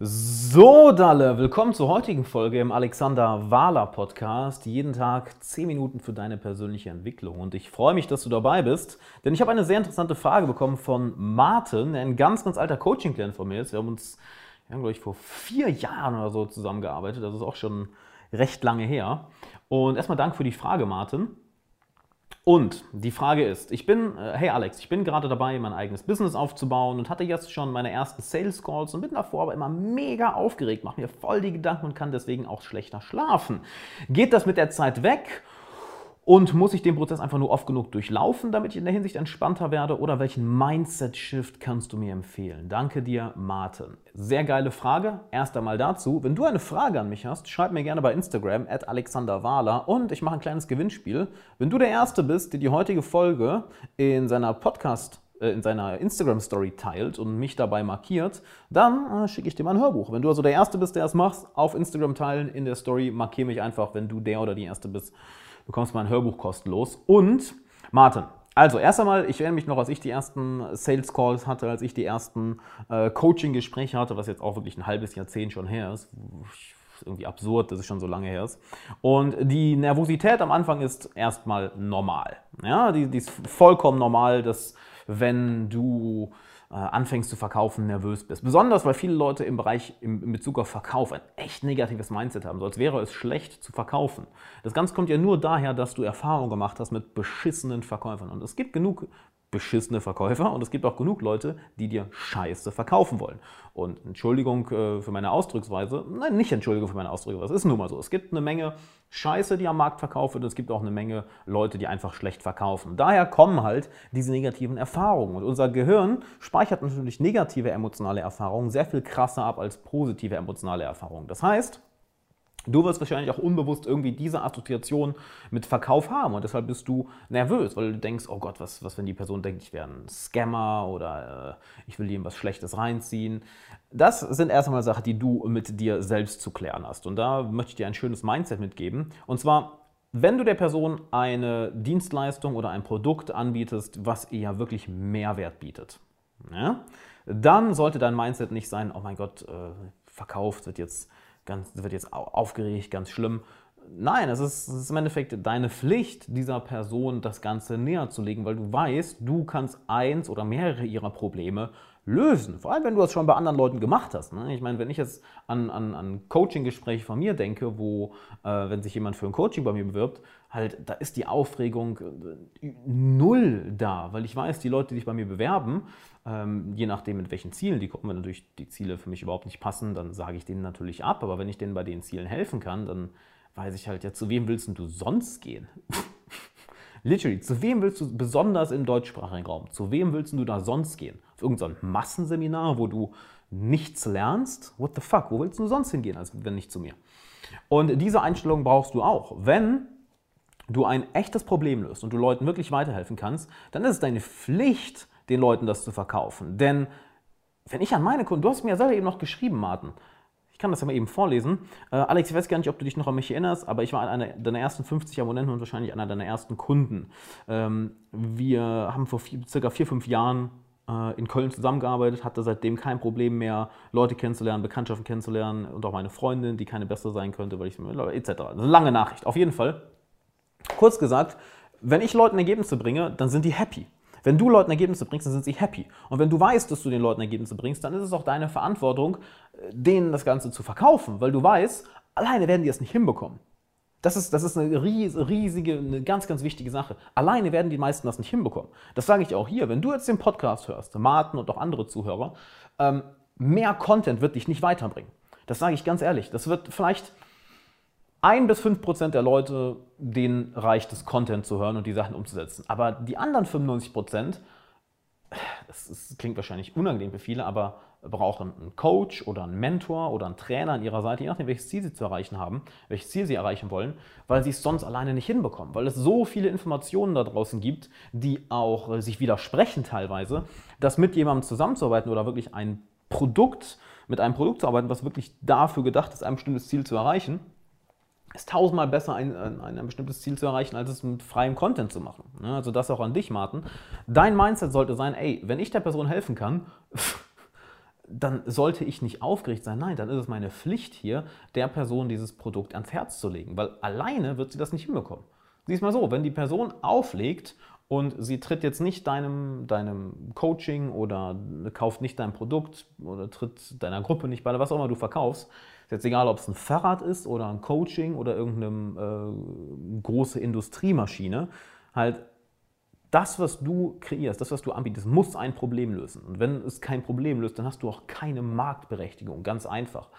So, Dalle, willkommen zur heutigen Folge im Alexander Wahler Podcast. Jeden Tag 10 Minuten für deine persönliche Entwicklung. Und ich freue mich, dass du dabei bist, denn ich habe eine sehr interessante Frage bekommen von Martin, der ein ganz, ganz alter Coaching-Client von mir ist. Wir haben uns, wir haben, glaube ich, vor vier Jahren oder so zusammengearbeitet. Das ist auch schon recht lange her. Und erstmal Dank für die Frage, Martin. Und die Frage ist, ich bin, äh, hey Alex, ich bin gerade dabei, mein eigenes Business aufzubauen und hatte jetzt schon meine ersten Sales Calls und bin davor aber immer mega aufgeregt, mache mir voll die Gedanken und kann deswegen auch schlechter schlafen. Geht das mit der Zeit weg und muss ich den Prozess einfach nur oft genug durchlaufen, damit ich in der Hinsicht entspannter werde? Oder welchen Mindset-Shift kannst du mir empfehlen? Danke dir, Martin. Sehr geile Frage. Erst einmal dazu. Wenn du eine Frage an mich hast, schreib mir gerne bei Instagram at alexanderwahler und ich mache ein kleines Gewinnspiel. Wenn du der Erste bist, der die heutige Folge in seiner Podcast äh, in seiner Instagram-Story teilt und mich dabei markiert, dann äh, schicke ich dir mal ein Hörbuch. Wenn du also der Erste bist, der es macht, auf Instagram teilen, in der Story, markiere mich einfach, wenn du der oder die Erste bist, bekommst mal ein Hörbuch kostenlos. Und Martin, also erst einmal, ich erinnere mich noch, als ich die ersten Sales Calls hatte, als ich die ersten äh, Coaching-Gespräche hatte, was jetzt auch wirklich ein halbes Jahrzehnt schon her ist. Irgendwie absurd, dass es schon so lange her ist. Und die Nervosität am Anfang ist erstmal normal. Ja, die, die ist vollkommen normal, dass wenn du äh, anfängst zu verkaufen, nervös bist. Besonders, weil viele Leute im Bereich in Bezug auf Verkauf ein echt negatives Mindset haben, so als wäre es schlecht zu verkaufen. Das Ganze kommt ja nur daher, dass du Erfahrung gemacht hast mit beschissenen Verkäufern. Und es gibt genug beschissene Verkäufer und es gibt auch genug Leute, die dir Scheiße verkaufen wollen. Und Entschuldigung äh, für meine Ausdrucksweise, nein, nicht Entschuldigung für meine Ausdrucksweise, es ist nun mal so. Es gibt eine Menge Scheiße, die am Markt verkauft wird, es gibt auch eine Menge Leute, die einfach schlecht verkaufen. Daher kommen halt diese negativen Erfahrungen. Und unser Gehirn speichert natürlich negative emotionale Erfahrungen sehr viel krasser ab als positive emotionale Erfahrungen. Das heißt, Du wirst wahrscheinlich auch unbewusst irgendwie diese Assoziation mit Verkauf haben und deshalb bist du nervös, weil du denkst, oh Gott, was, was wenn die Person denkt, ich wäre ein Scammer oder äh, ich will ihm was Schlechtes reinziehen. Das sind erst einmal Sachen, die du mit dir selbst zu klären hast. Und da möchte ich dir ein schönes Mindset mitgeben. Und zwar, wenn du der Person eine Dienstleistung oder ein Produkt anbietest, was ihr wirklich Mehrwert bietet, ja, dann sollte dein Mindset nicht sein, oh mein Gott, äh, verkauft wird jetzt ganz, wird jetzt aufgeregt, ganz schlimm. Nein, es ist, es ist, im Endeffekt deine Pflicht, dieser Person das Ganze näher zu legen, weil du weißt, du kannst eins oder mehrere ihrer Probleme lösen. Vor allem, wenn du das schon bei anderen Leuten gemacht hast. Ne? Ich meine, wenn ich jetzt an, an, an Coaching-Gespräche von mir denke, wo, äh, wenn sich jemand für ein Coaching bei mir bewirbt, halt, da ist die Aufregung äh, null da, weil ich weiß, die Leute, die sich bei mir bewerben, ähm, je nachdem, mit welchen Zielen die kommen, wenn natürlich die Ziele für mich überhaupt nicht passen, dann sage ich denen natürlich ab. Aber wenn ich denen bei den Zielen helfen kann, dann weiß ich halt, ja, zu wem willst du sonst gehen? Literally, zu wem willst du besonders im deutschsprachigen Raum? Zu wem willst du da sonst gehen? Auf irgendein Massenseminar, wo du nichts lernst? What the fuck? Wo willst du sonst hingehen, als wenn nicht zu mir? Und diese Einstellung brauchst du auch. Wenn du ein echtes Problem löst und du Leuten wirklich weiterhelfen kannst, dann ist es deine Pflicht, den Leuten das zu verkaufen. Denn wenn ich an meine Kunden, du hast mir ja selber eben noch geschrieben, Martin, ich kann das ja mal eben vorlesen. Äh, Alex, ich weiß gar nicht, ob du dich noch an mich erinnerst, aber ich war einer deiner ersten 50 Abonnenten und wahrscheinlich einer deiner ersten Kunden. Ähm, wir haben vor vier, circa vier, fünf Jahren äh, in Köln zusammengearbeitet, hatte seitdem kein Problem mehr, Leute kennenzulernen, Bekanntschaften kennenzulernen und auch meine Freundin, die keine bessere sein könnte, weil ich etc. Das ist eine lange Nachricht. Auf jeden Fall. Kurz gesagt, wenn ich Leuten Ergebnisse bringe, dann sind die happy. Wenn du Leuten Ergebnisse bringst, dann sind sie happy. Und wenn du weißt, dass du den Leuten Ergebnisse bringst, dann ist es auch deine Verantwortung, äh, denen das Ganze zu verkaufen, weil du weißt, alleine werden die es nicht hinbekommen. Das ist, das ist eine riesige, eine ganz, ganz wichtige Sache. Alleine werden die meisten das nicht hinbekommen. Das sage ich auch hier. Wenn du jetzt den Podcast hörst, Martin und auch andere Zuhörer, ähm, mehr Content wird dich nicht weiterbringen. Das sage ich ganz ehrlich. Das wird vielleicht ein bis fünf Prozent der Leute, denen reicht es, Content zu hören und die Sachen umzusetzen. Aber die anderen 95 Prozent, das, ist, klingt wahrscheinlich unangenehm für viele, aber brauchen einen Coach oder einen Mentor oder einen Trainer an ihrer Seite, je nachdem, welches Ziel sie zu erreichen haben, welches Ziel sie erreichen wollen, weil sie es sonst alleine nicht hinbekommen. Weil es so viele Informationen da draußen gibt, die auch äh, sich widersprechen teilweise, dass mit jemandem zusammenzuarbeiten oder wirklich ein Produkt, mit einem Produkt zu arbeiten, was wirklich dafür gedacht ist, ein bestimmtes Ziel zu erreichen, ist tausendmal besser, ein, ein, ein, bestimmtes Ziel zu erreichen, als es mit freiem Content zu machen. Ne? Also das auch an dich, Martin. Dein Mindset sollte sein, ey, wenn ich der Person helfen kann, dann sollte ich nicht aufgeregt sein. Nein, dann ist es meine Pflicht hier, der Person dieses Produkt ans Herz zu legen, weil alleine wird sie das nicht hinbekommen. Siehst mal so, wenn die Person auflegt und sie tritt jetzt nicht deinem, deinem Coaching oder kauft nicht dein Produkt oder tritt deiner Gruppe nicht bei, was auch immer du verkaufst, ist jetzt egal, ob es ein Fahrrad ist oder ein Coaching oder irgendeine äh, große Industriemaschine, halt das, was du kreierst, das, was du anbietest, muss ein Problem lösen. Und wenn es kein Problem löst, dann hast du auch keine Marktberechtigung. Ganz einfach.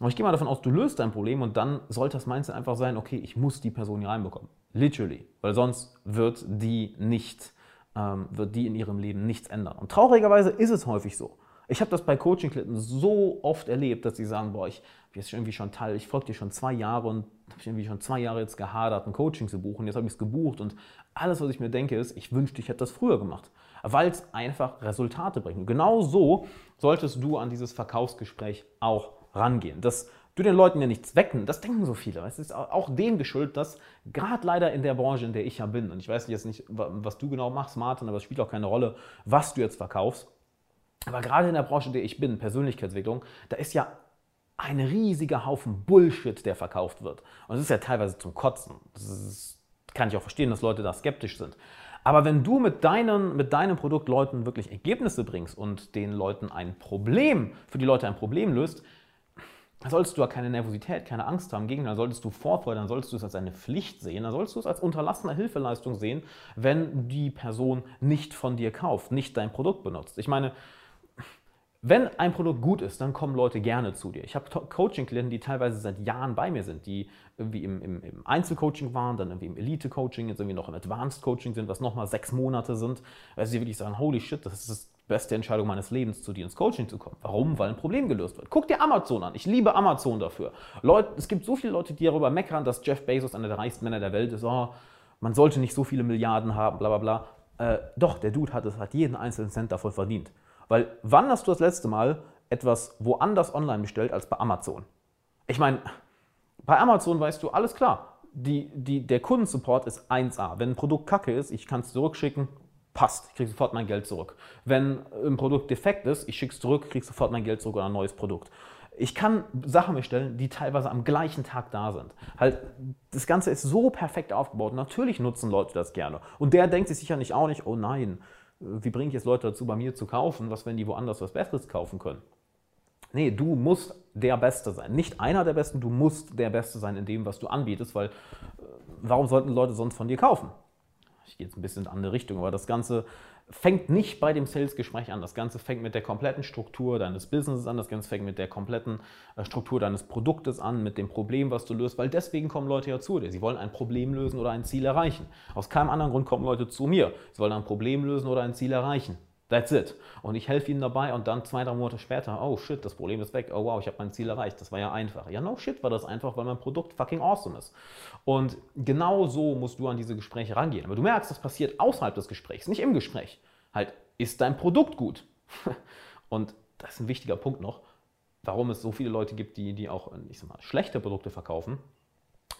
Aber ich gehe mal davon aus, du löst dein Problem und dann sollte das Mindset einfach sein, okay, ich muss die Person hier reinbekommen. Literally. Weil sonst wird die nicht, ähm, wird die in ihrem Leben nichts ändern. Und traurigerweise ist es häufig so. Ich habe das bei Coaching-Klienten so oft erlebt, dass sie sagen, boah, ich bin jetzt irgendwie schon Teil, ich folge dir schon zwei Jahre und habe irgendwie schon zwei Jahre jetzt gehadert, ein Coaching zu buchen. Jetzt habe ich es gebucht und alles, was ich mir denke, ist, ich wünschte, ich hätte das früher gemacht, weil es einfach Resultate bringt. Und genau so solltest du an dieses Verkaufsgespräch auch rangehen. Dass du den Leuten ja nichts wecken, das denken so viele. Es ist auch dem geschuldet, dass gerade leider in der Branche, in der ich ja bin, und ich weiß jetzt nicht, was du genau machst, Martin, aber es spielt auch keine Rolle, was du jetzt verkaufst, aber gerade in der Branche, in der ich bin, Persönlichkeitsentwicklung, da ist ja ein riesiger Haufen Bullshit, der verkauft wird. Und es ist ja teilweise zum Kotzen. Das ist, kann ich auch verstehen, dass Leute da skeptisch sind. Aber wenn du mit, deinen, mit deinem Produkt Leuten wirklich Ergebnisse bringst und den Leuten ein Problem, für die Leute ein Problem löst, solltest du ja keine Nervosität, keine Angst haben. Im Gegenteil, solltest du Vorfreude, dann solltest du es als eine Pflicht sehen, dann solltest du es als unterlassene Hilfeleistung sehen, wenn die Person nicht von dir kauft, nicht dein Produkt benutzt. Ich meine, wenn ein Produkt gut ist, dann kommen Leute gerne zu dir. Ich habe Coaching-Klienten, die teilweise seit Jahren bei mir sind, die irgendwie im, im, im Einzelcoaching waren, dann irgendwie im Elite-Coaching, jetzt irgendwie noch im Advanced-Coaching sind, was nochmal sechs Monate sind, weil sie wirklich sagen, holy shit, das ist beste Entscheidung meines Lebens, zu dir ins Coaching zu kommen. Warum? Weil ein Problem gelöst wird. Guck dir Amazon an. Ich liebe Amazon dafür. Leute, es gibt so viele Leute, die darüber meckern, dass Jeff Bezos einer der reichsten Männer der Welt ist. Oh, man sollte nicht so viele Milliarden haben, bla bla bla. Äh, doch, der Dude hat es, hat jeden einzelnen Cent davon verdient. Weil wann hast du das letzte Mal etwas woanders online bestellt als bei Amazon? Ich meine, bei Amazon weißt du, alles klar, die, die, der Kundensupport ist 1A. Wenn ein Produkt kacke ist, ich kann es zurückschicken, passt, ich kriege sofort mein Geld zurück. Wenn ein Produkt defekt ist, ich schicke es zurück, kriege sofort mein Geld zurück oder ein neues Produkt. Ich kann Sachen bestellen, die teilweise am gleichen Tag da sind. Halt, das Ganze ist so perfekt aufgebaut. Natürlich nutzen Leute das gerne. Und der denkt sich sicher nicht auch nicht, oh nein, wie bringe ich jetzt Leute dazu, bei mir zu kaufen, was wenn die woanders was Besseres kaufen können? Nee, du musst der Beste sein. Nicht einer der Besten, du musst der Beste sein in dem, was du anbietest, weil äh, warum sollten Leute sonst von dir kaufen? Ich gehe jetzt ein bisschen in eine andere Richtung, aber das Ganze fängt nicht bei dem Sales-Gespräch an. Das Ganze fängt mit der kompletten Struktur deines Businesses an. Das Ganze fängt mit der kompletten äh, Struktur deines Produktes an, mit dem Problem, was du löst, weil deswegen kommen Leute ja zu dir. Sie wollen ein Problem lösen oder ein Ziel erreichen. Aus keinem anderen Grund kommen Leute zu mir. Sie wollen ein Problem lösen oder ein Ziel erreichen. That's it. Und ich helfe ihnen dabei und dann zwei, drei Monate später, oh shit, das Problem ist weg. Oh wow, ich habe mein Ziel erreicht. Das war ja einfach. Ja, no shit war das einfach, weil mein Produkt fucking awesome ist. Und genau so musst du an diese Gespräche rangehen. Aber du merkst, das passiert außerhalb des Gesprächs, nicht im Gespräch. Halt, ist dein Produkt gut? Und das ist ein wichtiger Punkt noch, warum es so viele Leute gibt, die, die auch ich sag mal, schlechte Produkte verkaufen.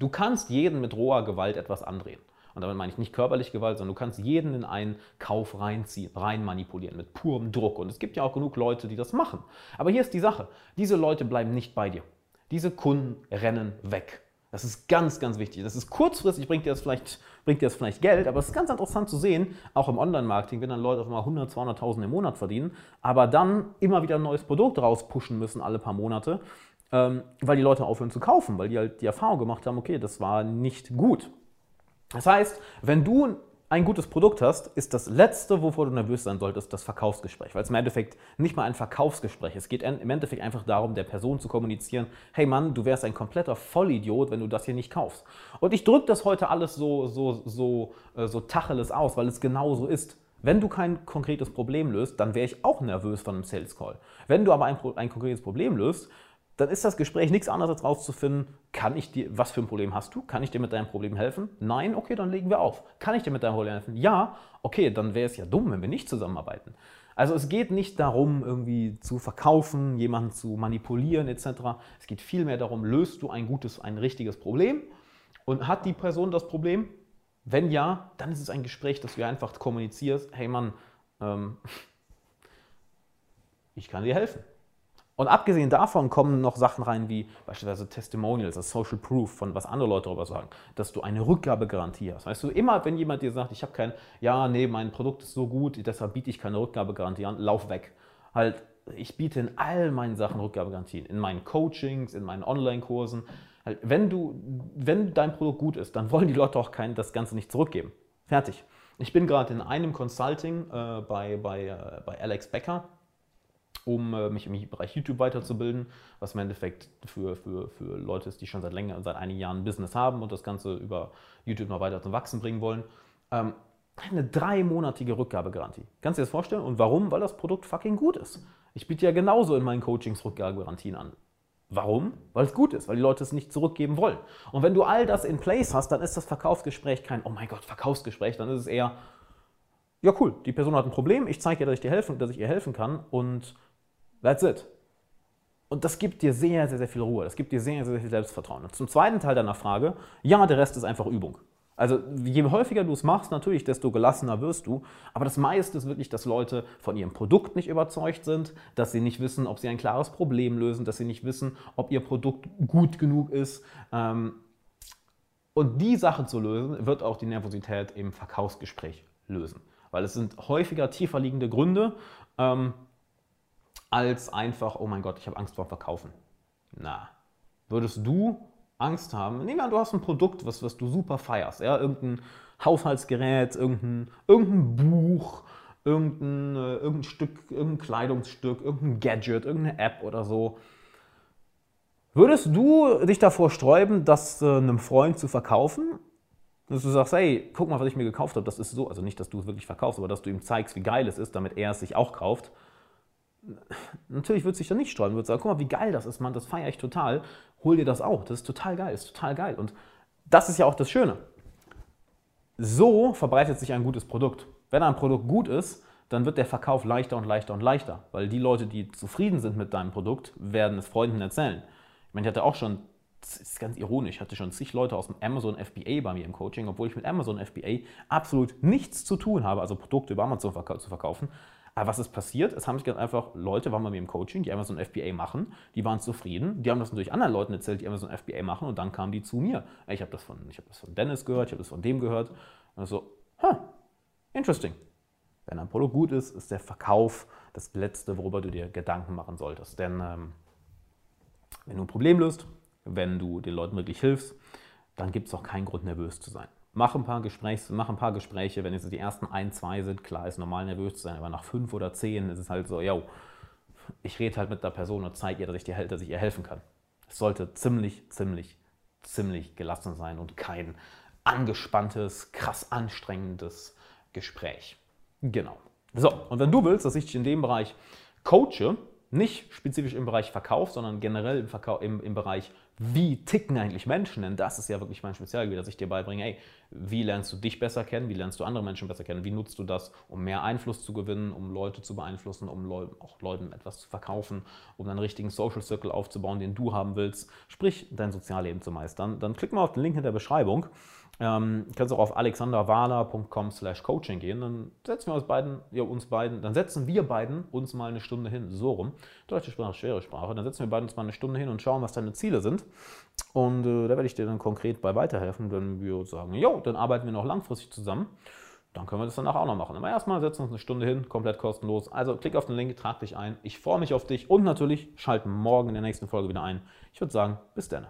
Du kannst jeden mit roher Gewalt etwas andrehen. Und damit meine ich nicht körperlich Gewalt, sondern du kannst jeden in einen Kauf reinziehen, rein manipulieren mit purem Druck. Und es gibt ja auch genug Leute, die das machen. Aber hier ist die Sache: Diese Leute bleiben nicht bei dir. Diese Kunden rennen weg. Das ist ganz, ganz wichtig. Das ist kurzfristig, bringt dir das vielleicht, bringt dir das vielleicht Geld, aber es ist ganz interessant zu sehen, auch im Online-Marketing, wenn dann Leute auf einmal 100, 200.000 im Monat verdienen, aber dann immer wieder ein neues Produkt rauspushen müssen alle paar Monate, ähm, weil die Leute aufhören zu kaufen, weil die halt die Erfahrung gemacht haben, okay, das war nicht gut. Das heißt, wenn du ein gutes Produkt hast, ist das Letzte, wovor du nervös sein solltest, das Verkaufsgespräch. Weil es im Endeffekt nicht mal ein Verkaufsgespräch ist. Es geht im Endeffekt einfach darum, der Person zu kommunizieren, hey Mann, du wärst ein kompletter Vollidiot, wenn du das hier nicht kaufst. Und ich drücke das heute alles so, so, so, äh, so tacheles aus, weil es genau so ist. Wenn du kein konkretes Problem löst, dann wäre ich auch nervös von einem Sales Call. Wenn du aber ein, ein konkretes Problem löst, dann ist das Gespräch nichts anderes als rauszufinden, kann ich dir, was für ein Problem hast du? Kann ich dir mit deinem Problem helfen? Nein, okay, dann legen wir auf. Kann ich dir mit deinem Problem helfen? Ja, okay, dann wäre es ja dumm, wenn wir nicht zusammenarbeiten. Also es geht nicht darum, irgendwie zu verkaufen, jemanden zu manipulieren etc. Es geht vielmehr darum, löst du ein gutes, ein richtiges Problem und hat die Person das Problem? Wenn ja, dann ist es ein Gespräch, das du einfach kommunizierst, hey Mann, ähm, ich kann dir helfen. Und abgesehen davon kommen noch Sachen rein wie beispielsweise Testimonials, das Social Proof von was andere Leute darüber sagen, dass du eine Rückgabegarantie hast. Weißt du, immer wenn jemand dir sagt, ich habe kein, ja, nee, mein Produkt ist so gut, deshalb biete ich keine Rückgabegarantie an, lauf weg. Halt, ich biete in all meinen Sachen Rückgabegarantien, in meinen Coachings, in meinen Online-Kursen. Halt, wenn, du, wenn dein Produkt gut ist, dann wollen die Leute auch kein, das Ganze nicht zurückgeben. Fertig. Ich bin gerade in einem Consulting äh, bei, bei, äh, bei Alex Becker um äh, mich im Bereich YouTube weiterzubilden, was im Endeffekt für, für, für Leute ist, die schon seit länger, seit einigen Jahren ein Business haben und das Ganze über YouTube noch weiter zum Wachsen bringen wollen. Ähm, eine dreimonatige Rückgabegarantie. Kannst du dir das vorstellen? Und warum? Weil das Produkt fucking gut ist. Ich biete ja genauso in meinen Coachings Rückgabegarantien an. Warum? Weil es gut ist, weil die Leute es nicht zurückgeben wollen. Und wenn du all das in place hast, dann ist das Verkaufsgespräch kein, oh mein Gott, Verkaufsgespräch, dann ist es eher, ja cool, die Person hat ein Problem, ich zeige ihr, dass ich dir helfen, dass ich ihr helfen kann und That's it. Und das gibt dir sehr, sehr, sehr viel Ruhe. Das gibt dir sehr, sehr viel Selbstvertrauen. Und zum zweiten Teil deiner Frage, ja, der Rest ist einfach Übung. Also je häufiger du es machst, natürlich, desto gelassener wirst du. Aber das meiste ist wirklich, dass Leute von ihrem Produkt nicht überzeugt sind, dass sie nicht wissen, ob sie ein klares Problem lösen, dass sie nicht wissen, ob ihr Produkt gut genug ist. Ähm, und die Sache zu lösen, wird auch die Nervosität im Verkaufsgespräch lösen. Weil es sind häufiger tiefer liegende Gründe, ähm, als einfach, oh mein Gott, ich habe Angst vor Verkaufen. Na, würdest du Angst haben? Nehmen wir an, du hast ein Produkt, was, was du super feierst. Ja? Irgendein Haushaltsgerät, irgendein, irgendein Buch, irgendein, äh, irgendein Stück, irgendein Kleidungsstück, irgendein Gadget, irgendeine App oder so. Würdest du dich davor sträuben, das äh, einem Freund zu verkaufen? Dass du sagst, hey, guck mal, was ich mir gekauft habe, das ist so, also nicht, dass du es wirklich verkaufst, aber dass du ihm zeigst, wie geil es ist, damit er es sich auch kauft natürlich wird sich da nicht sträuben, wird sagen, guck mal, wie geil das ist, Mann, das feiere ich total, hol dir das auch, das ist total geil, ist total geil. Und das ist ja auch das Schöne. So verbreitet sich ein gutes Produkt. Wenn ein Produkt gut ist, dann wird der Verkauf leichter und leichter und leichter, weil die Leute, die zufrieden sind mit deinem Produkt, werden es Freunden erzählen. Ich meine, ich hatte auch schon, das ist ganz ironisch, ich hatte schon zig Leute aus dem Amazon FBA bei mir im Coaching, obwohl ich mit Amazon FBA absolut nichts zu tun habe, also Produkte über Amazon zu verkaufen, aber was ist passiert? Es haben sich ganz einfach Leute, waren bei mir im Coaching, die Amazon FBA machen, die waren zufrieden, die haben das natürlich anderen Leuten erzählt, die Amazon FBA machen und dann kamen die zu mir. Ich habe das, von, hab das von Dennis gehört, ich habe das von dem gehört. Und so, huh, interesting. Wenn ein Produkt gut ist, ist der Verkauf das Letzte, worüber du dir Gedanken machen solltest. Denn ähm, wenn du ein Problem löst, wenn du den Leuten wirklich hilfst, dann gibt es auch keinen Grund, nervös zu sein. Mach ein, paar Gesprächs, mach ein paar Gespräche, wenn jetzt die ersten ein, zwei sind, klar ist normal nervös zu sein, aber nach fünf oder zehn ist es halt so, yo, ich rede halt mit der Person und zeige ihr, dass ich, dir, dass ich ihr helfen kann. Es sollte ziemlich, ziemlich, ziemlich gelassen sein und kein angespanntes, krass anstrengendes Gespräch. Genau. So, und wenn du willst, dass ich dich in dem Bereich coache, nicht spezifisch im Bereich Verkauf, sondern generell im, Verkauf, im, im Bereich, wie ticken eigentlich Menschen, denn das ist ja wirklich mein Spezialgebiet, dass ich dir beibringe, hey, wie lernst du dich besser kennen, wie lernst du andere Menschen besser kennen, wie nutzt du das, um mehr Einfluss zu gewinnen, um Leute zu beeinflussen, um Leu auch Leuten etwas zu verkaufen, um einen richtigen Social Circle aufzubauen, den du haben willst, sprich dein Sozialleben zu meistern, dann klick mal auf den Link in der Beschreibung. Ähm, kannst auch auf alexanderwala.com slash coaching gehen, dann setzen wir uns beiden, ja, uns beiden, dann setzen wir beiden uns mal eine Stunde hin, so rum. Deutsche Sprache, schwere Sprache. Dann setzen wir beiden uns mal eine Stunde hin und schauen, was deine Ziele sind. Und äh, da werde ich dir dann konkret bei weiterhelfen, wenn wir sagen, jo, dann arbeiten wir noch langfristig zusammen. Dann können wir das danach auch noch machen. Aber erstmal setzen wir uns eine Stunde hin, komplett kostenlos. Also klick auf den Link, trag dich ein. Ich freue mich auf dich und natürlich schalten morgen in der nächsten Folge wieder ein. Ich würde sagen, bis dann.